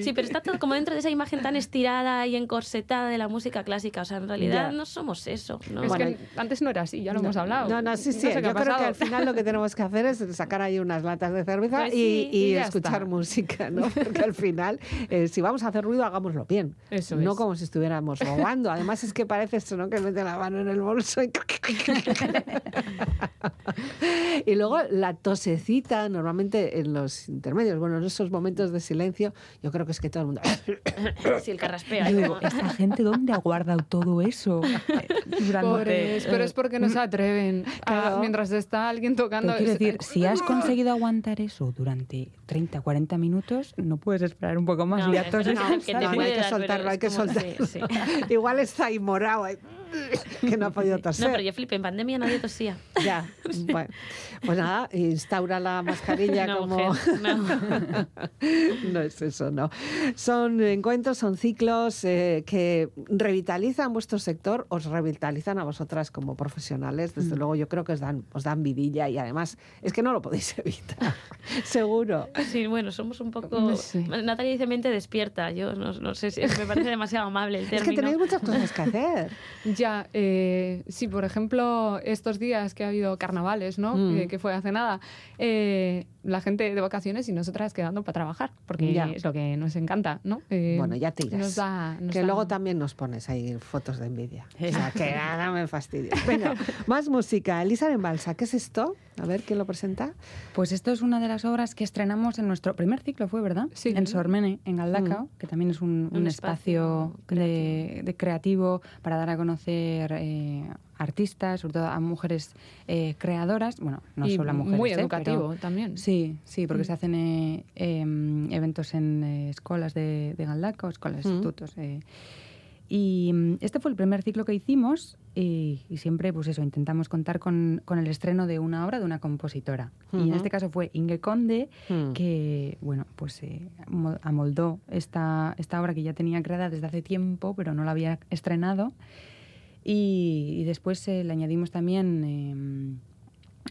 sí, pero está todo como dentro de esa imagen tan estirada y encorsetada de la música clásica. O sea, en realidad no somos eso. Es que antes no era así, ya lo hemos hablado. No, no, sí, sí. Yo creo que al final lo que tenemos que hacer es sacar ahí unas latas de cerveza pues y, escuchar música, ¿no? Porque al final, eh, si vamos a hacer ruido, hagámoslo bien. Eso no como si estuviéramos robando. Además, es que parece esto, ¿no? Que mete la mano en el bolso y. y luego la tosecita normalmente en los intermedios, bueno, en esos momentos de silencio, yo creo que es que todo el mundo... sí, el carraspea. ¿esta gente dónde ha guardado todo eso? Pobres, pero es porque no se atreven mientras está alguien tocando... quiero decir, si has conseguido aguantar eso durante 30, 40 minutos, no puedes esperar un poco más. No, hay que soltarlo, hay que soltarlo. Igual está ahí morado. que no ha podido toser. No, pero yo flipé, en pandemia nadie tosía. Ya, bueno. Pues nada, instaura la mascarilla como... no. no es eso, no. Son encuentros, son ciclos eh, que revitalizan vuestro sector, os revitalizan a vosotras como profesionales. Desde mm. luego yo creo que os dan, os dan vidilla y además es que no lo podéis evitar, seguro. Sí, bueno, somos un poco... Natalia dice mente despierta, yo no, sé si me parece demasiado amable el término. Es que tenéis muchas cosas que hacer. Ya, eh, sí, por ejemplo, estos días que ha habido carnavales, ¿no? Mm. Eh, que fue hace nada, eh, la gente de vacaciones y nosotras quedando para trabajar, porque es lo que nos encanta, ¿no? Eh, bueno, ya te irás. que luego también nos pones ahí fotos de envidia. O sea, que nada me fastidio. Venga, más música. Elisa en Balsa, ¿qué es esto? A ver, ¿quién lo presenta? Pues esto es una de las obras que estrenamos en nuestro primer ciclo, ¿fue verdad? Sí. En Sormene, en Galdacao, mm. que también es un, espacio, de, creativo para dar a conocer eh, artistas, sobre todo a mujeres eh, creadoras, bueno, no solo a mujeres. Muy ¿eh? educativo también. Sí, sí, porque mm. se hacen eh, em, eventos en escuelas de, de escuelas, mm. institutos. y mm, este fue el primer ciclo que hicimos y, siempre, pues eso, intentamos contar con, con, el estreno de una obra de una compositora. Y en este caso fue Inge Conde, que, bueno, pues amoldó esta, esta obra que ya tenía creada desde hace tiempo, pero no la había estrenado. Y, después eh, le añadimos también em,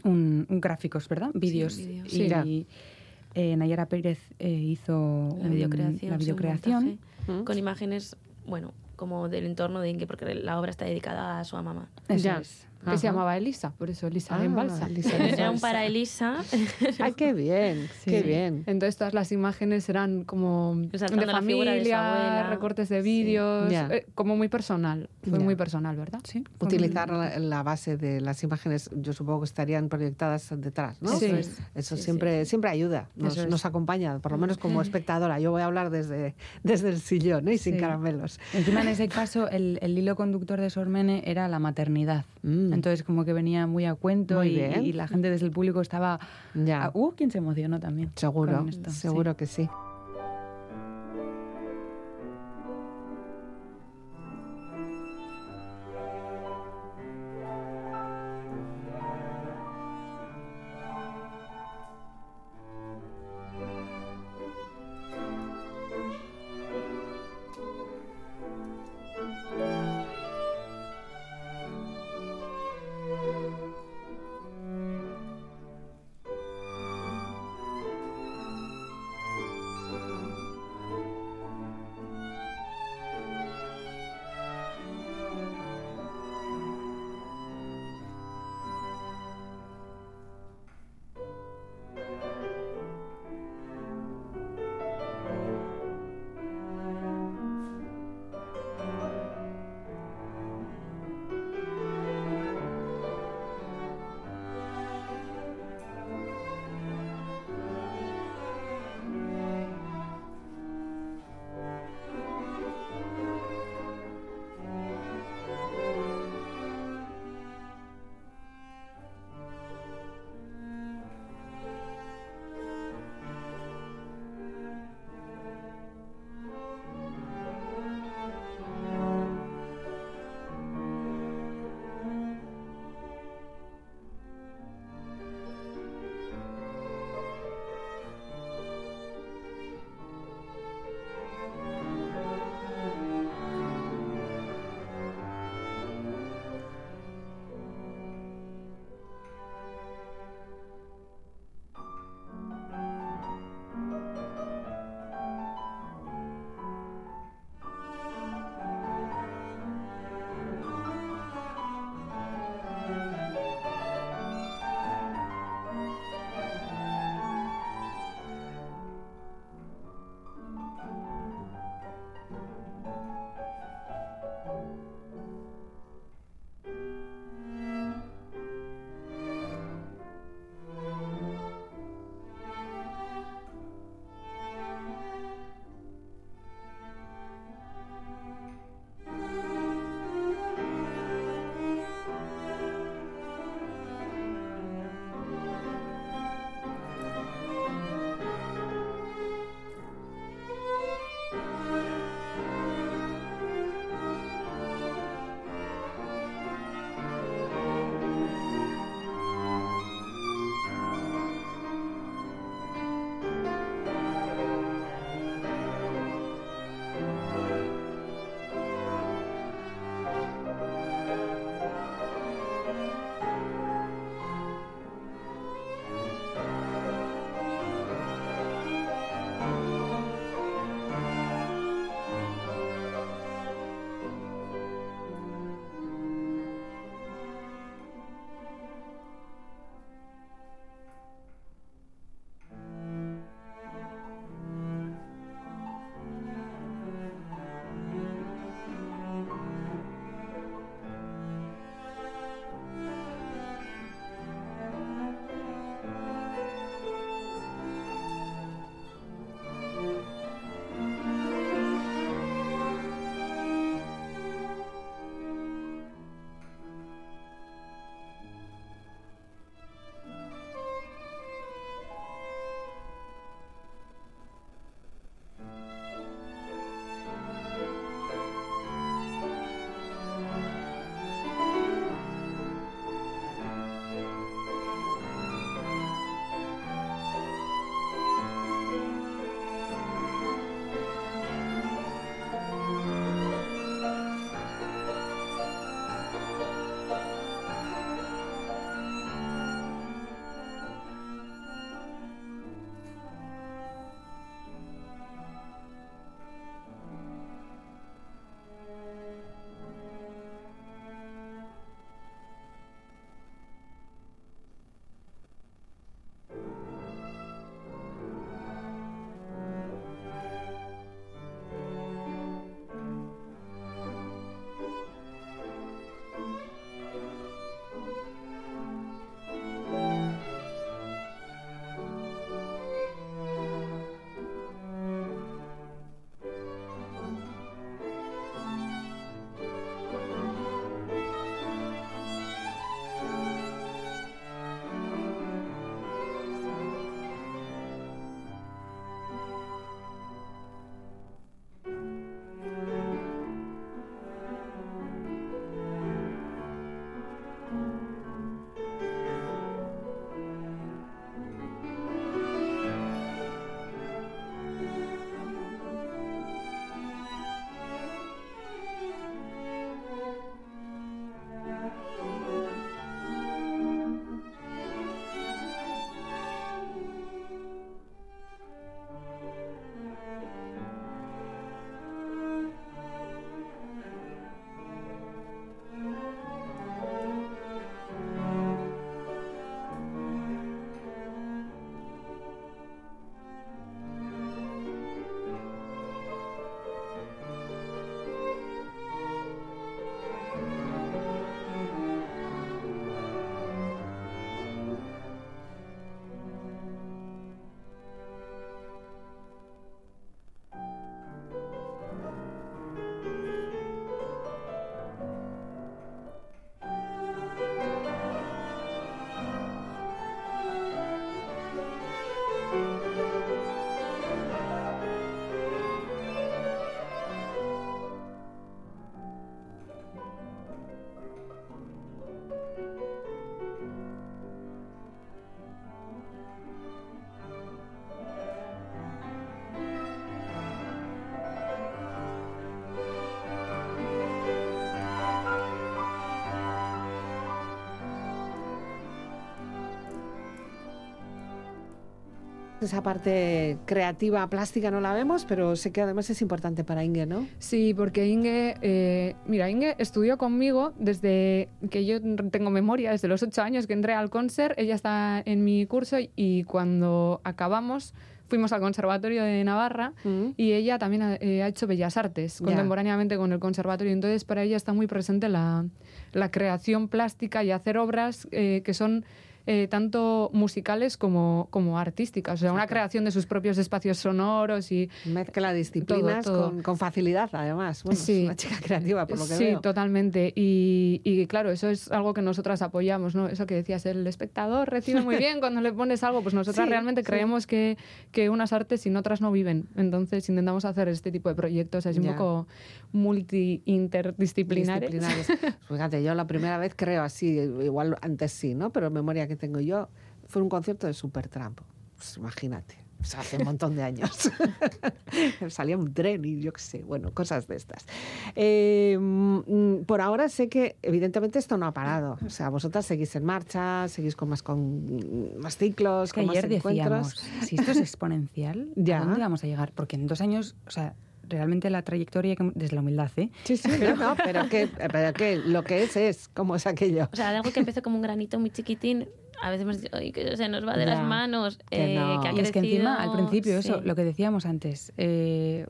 un, gráficos, ¿verdad? Vídeos. y eh, Nayara Pérez eh, hizo la videocreación, la videocreación. con imágenes, bueno, como del entorno de Inge, porque la obra está dedicada a su mamá. Eso es que se llamaba Elisa, por eso Elisa en Balsa. Era un para Elisa. Ay, qué bien, qué bien. Entonces todas las imágenes eran como de familia, recortes de vídeos, eh, como muy personal. Fue muy personal, ¿verdad? Sí. Utilizar la, base de las imágenes, yo supongo que estarían proyectadas detrás, ¿no? Sí. Eso siempre, siempre ayuda, nos, acompaña, por lo menos como espectadora. Yo voy a hablar desde, desde el sillón ¿eh? y sin caramelos. Encima en ese caso el, hilo conductor de Sormene era la maternidad. Mm. Entonces como que venía muy a cuento y, la gente desde el público estaba... Ya. Uh, quien se emocionó también. Seguro, seguro que sí. Esa parte creativa, plástica no la vemos, pero sé que además es importante para Inge, ¿no? Sí, porque Inge, eh, mira, Inge estudió conmigo desde que yo tengo memoria, desde los ocho años que entré al concert, ella está en mi curso y cuando acabamos fuimos al Conservatorio de Navarra mm. y ella también ha, eh, hecho Bellas Artes contemporáneamente con el Conservatorio. Entonces, para ella está muy presente la, la creación plástica y hacer obras eh, que son eh, tanto musicales como, como artísticas. O sea, una creación de sus propios espacios sonoros y... Mezcla disciplinas Con, con, facilidad, además. Bueno, sí. es una chica creativa, por lo que sí, veo. Sí, totalmente. Y, y, claro, eso es algo que nosotras apoyamos, ¿no? Eso que decías, el espectador recibe muy bien cuando le pones algo, pues nosotras realmente creemos que, que unas artes y otras no viven. Entonces intentamos hacer este tipo de proyectos así un poco multi-interdisciplinares. Fíjate, yo la primera vez creo así, igual antes sí, ¿no? Pero memoria que tengo yo fue un concierto de Supertramp. Pues imagínate. hace un montón de años. Salía un tren y yo qué sé, bueno, cosas de estas. Eh, mm, por ahora sé que evidentemente esto no ha parado. O sea, vosotras seguís en marcha, seguís con más, con más ciclos, con ayer más encuentros. Decíamos, si esto es exponencial, ¿a dónde vamos a llegar? Porque en dos años, o sea, realmente la trayectoria desde la humildad, ¿eh? Sí, sí, pero, no, pero, que, pero que lo que es es, como es aquello. O sea, algo que empezó como un granito muy chiquitín, a veces hemos dicho, que se nos va de las manos, que, eh, no. que ha y es que encima, al principio, eso, lo que decíamos antes, eh,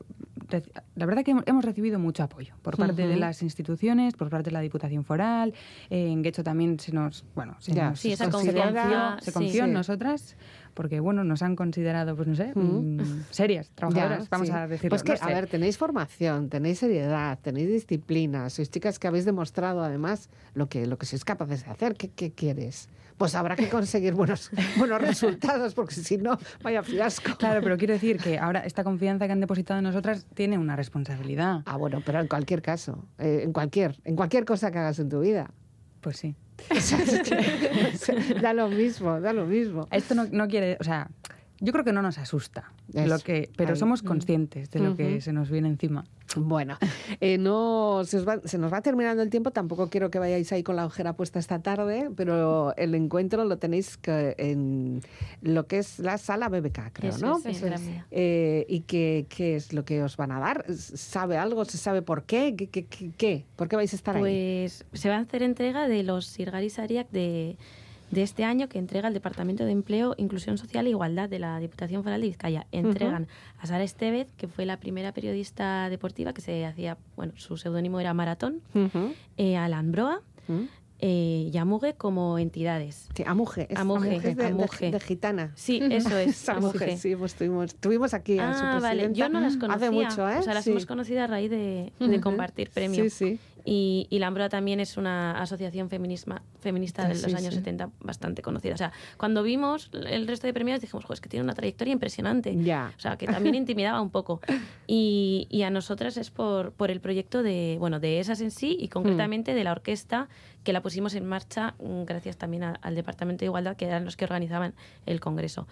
la verdad que hemos recibido mucho apoyo por parte de las instituciones, por parte de la Diputación Foral, eh, en Guecho también se nos, bueno, se, nos, sí, esa confianza, se confió en nosotras porque bueno, nos han considerado, pues no sé, mm, serias, trabajadoras, vamos a decirlo. Pues que, a ver, tenéis formación, tenéis seriedad, tenéis disciplina, sois chicas que habéis demostrado además lo que, lo que sois capaces de hacer. ¿Qué, qué quieres? pues habrá que conseguir buenos, buenos resultados, porque si no, vaya fiasco. Claro, pero quiero decir que ahora esta confianza que han depositado en nosotras tiene una responsabilidad. Ah, bueno, pero en cualquier caso, eh, en, cualquier, en cualquier cosa que hagas en tu vida. Pues sí. da lo mismo, da lo mismo. Esto no, no quiere, o sea, yo creo que no nos asusta, lo que, pero somos conscientes de lo que se nos viene encima. Bueno, eh, no, se, nos va terminando el tiempo, tampoco quiero que vayáis ahí con la ojera puesta esta tarde, pero el encuentro lo tenéis en lo que es la sala BBK, creo, ¿no? eh, ¿Y qué, qué, es lo que os van a dar? ¿Sabe algo? ¿Se sabe por qué? ¿Qué, qué, qué? por qué vais a estar ahí? Pues se va a hacer entrega de los Sirgaris Ariak de de este año que entrega el Departamento de Empleo, Inclusión Social e Igualdad de la Diputación Foral de Vizcaya. Entregan a Sara Estevez, que fue la primera periodista deportiva que se hacía, bueno, su seudónimo era Maratón, eh, a la Ambroa, eh, y Amuge como entidades. Sí, Amuge. Es, Amuge, es de, gitana. Sí, eso es. Amuge. Sí, pues tuvimos, aquí a su ah, vale. Yo no las conocía. Hace mucho, ¿eh? O sea, las hemos conocido a raíz de, de compartir premios. Sí, sí. Y, y, la Ambroa también es una asociación feminisma, feminista de los años 70 bastante conocida. O sea, cuando vimos el resto de premios dijimos, es que tiene una trayectoria impresionante. Ya. O sea, que también intimidaba un poco. Y, y, a nosotras es por, por el proyecto de, bueno, de esas en sí y concretamente mm. de la orquesta que la pusimos en marcha mm, gracias también al Departamento de Igualdad, que eran los que organizaban el Congreso.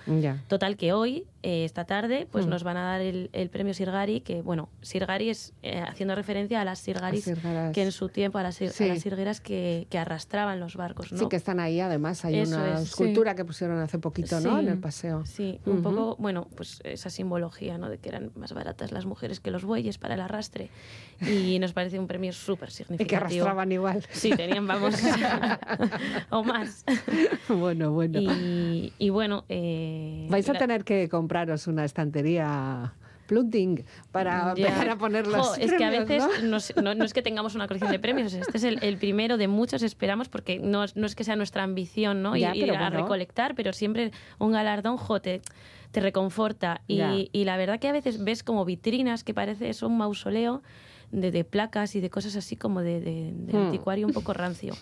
Total, que hoy, eh, esta tarde, pues mm. nos van a dar el, premio Sirgari, que, bueno, Sirgari es eh, haciendo referencia a las Sirgaris que en su tiempo, a las, sirgueras que, arrastraban los barcos. ¿no? Sí, que están ahí además, hay una escultura que pusieron hace poquito, ¿no? En el paseo. Sí, un poco, bueno, pues esa simbología, ¿no? De que eran más baratas las mujeres que los bueyes para el arrastre. Y nos parece un premio súper significativo. Y que arrastraban igual. Sí, tenían, vamos, o más. Bueno, bueno. Y, bueno... Eh, Vais a tener que compraros una estantería plunting para, para poner los Es que a veces ¿no? es que tengamos una colección de premios, este es el, primero de muchos, esperamos, porque no, es que sea nuestra ambición ¿no? ir, a recolectar, pero siempre un galardón, jote te, reconforta. Y, y, la verdad que a veces ves como vitrinas que parece es un mausoleo de, placas y de cosas así como de, de, hmm. anticuario un poco rancio.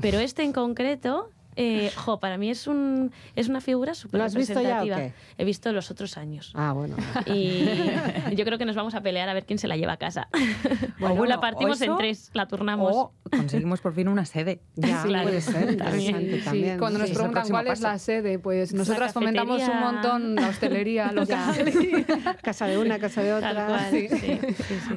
Pero este en concreto eh, jo, para mí es, un, es una figura súper representativa. Visto ya, He visto los otros años. Ah, bueno. Y yo creo que nos vamos a pelear a ver quién se la lleva a casa. o la partimos en tres, la turnamos. O conseguimos por fin una sede. Ya, claro. puede ser. También. Sí, cuando nos preguntan cuál es la sede, pues nosotras fomentamos un montón la hostelería local. casa de una, casa de otra.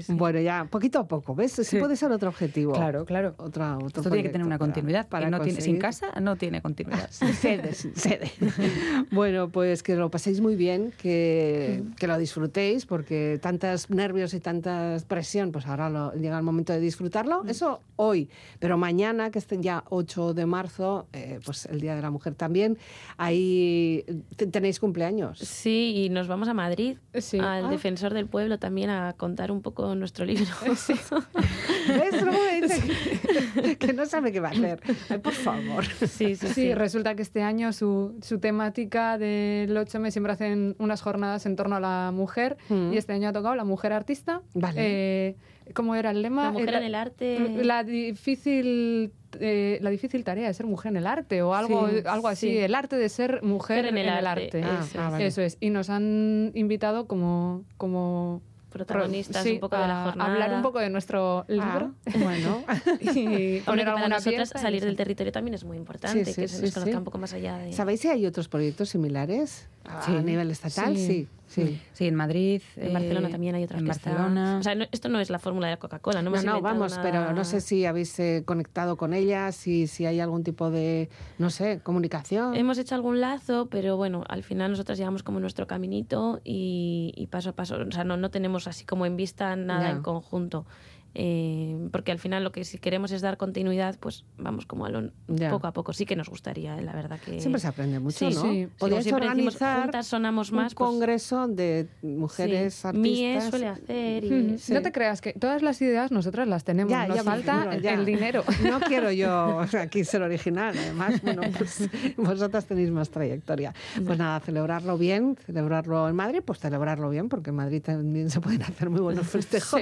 bueno, ya, poquito a poco, ¿ves? Sí puede ser otro objetivo. Claro, claro. Otra, otro Esto tiene que tener una continuidad. Para no tiene, sin casa no tiene tiene continuidad. Cede, cede. Bueno, pues que lo paséis muy bien, que, que lo disfrutéis, porque tantos nervios y tanta presión, pues ahora llega el momento de disfrutarlo. Eso hoy, pero mañana, que estén ya 8 de marzo, eh, pues el Día de la Mujer también, ahí tenéis cumpleaños. Sí, y nos vamos a Madrid, al ah. Defensor del Pueblo también a contar un poco nuestro libro. Sí. ¿Ves? que, no sabe qué va a hacer. por favor. Sí, sí, sí. resulta que este año su, su temática del 8M siempre hacen unas jornadas en torno a la mujer mm. y este año ha tocado la mujer artista. Vale. Eh, ¿Cómo era el lema? La mujer en el arte. La difícil, eh, la difícil tarea de ser mujer en el arte o algo, algo así. El arte de ser mujer, en, el, arte. Ah, Eso es. Y nos han invitado como, como protagonistas un poco de la jornada. Hablar un poco de nuestro libro. Ah, bueno. y poner alguna nosotras salir del territorio también es muy importante, que se nos conozca un poco más allá de... ¿Sabéis si hay otros proyectos similares a nivel estatal? sí. Sí. sí, en Madrid. En Barcelona eh, también hay otras en Barcelona. O sea, esto no es la fórmula de Coca-Cola, no, no, no vamos, pero no sé si habéis eh, conectado con ellas, si, si hay algún tipo de, no sé, comunicación. Hemos hecho algún lazo, pero bueno, al final nosotras llevamos como nuestro caminito y, paso a paso, o sea, no, no tenemos así como en vista nada en conjunto. Eh, porque al final lo que si queremos es dar continuidad, pues vamos como a lo, poco a poco. Sí que nos gustaría, eh, la verdad que... Siempre se aprende mucho, ¿no? Sí, Podríamos organizar juntas sonamos más, un pues congreso de mujeres artistas. Mie suele hacer y... No te creas que todas las ideas nosotras las tenemos, nos falta el dinero. No quiero yo aquí ser original, además, bueno, pues vosotras tenéis más trayectoria. Pues nada, celebrarlo bien, celebrarlo en Madrid, pues celebrarlo bien, porque en Madrid también se pueden hacer muy buenos festejos.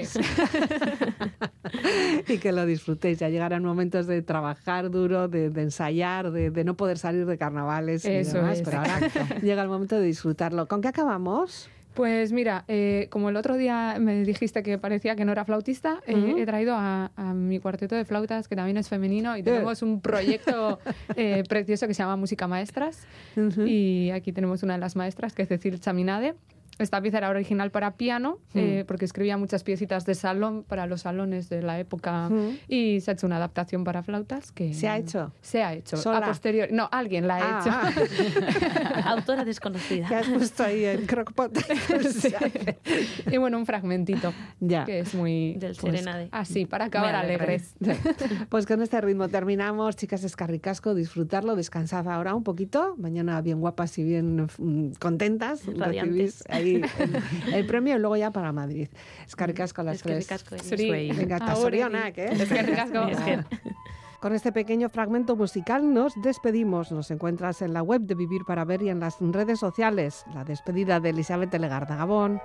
y que lo disfrutéis. Ya llegarán momentos de trabajar duro, de, ensayar, de, no poder salir de carnavales y demás, pero ahora llega el momento de disfrutarlo. ¿Con qué acabamos? Pues mira, eh, como el otro día me dijiste que parecía que no era flautista, eh, he traído a, mi cuarteto de flautas, que también es femenino, y tenemos un proyecto eh, precioso que se llama Música Maestras. Y aquí tenemos una de las maestras, que es Cecil Chaminade esta pieza era original para piano, mm. eh, porque escribía muchas piecitas de salón para los salones de la época mm. y se ha hecho una adaptación para flautas que... ¿Se ha hecho? Se ha hecho. A posteriori. No, alguien la ha ah, hecho. Ah. Autora desconocida. Que has puesto ahí en crockpot. Y bueno, un fragmentito. Ya. Que es muy... Del pues, Serenade. Así, para acabar alegres. pues con este ritmo terminamos. Chicas, escarricasco, disfrutarlo, descansad ahora un poquito. Mañana bien guapas y bien mm, contentas. Radiantes el, premio y luego ya para Madrid. Es caricasco a las tres. Venga, ¿eh? Con este pequeño fragmento musical nos despedimos. Nos encuentras en la web de Vivir para Ver y en las redes sociales. La despedida de Elizabeth Legarda Gabón.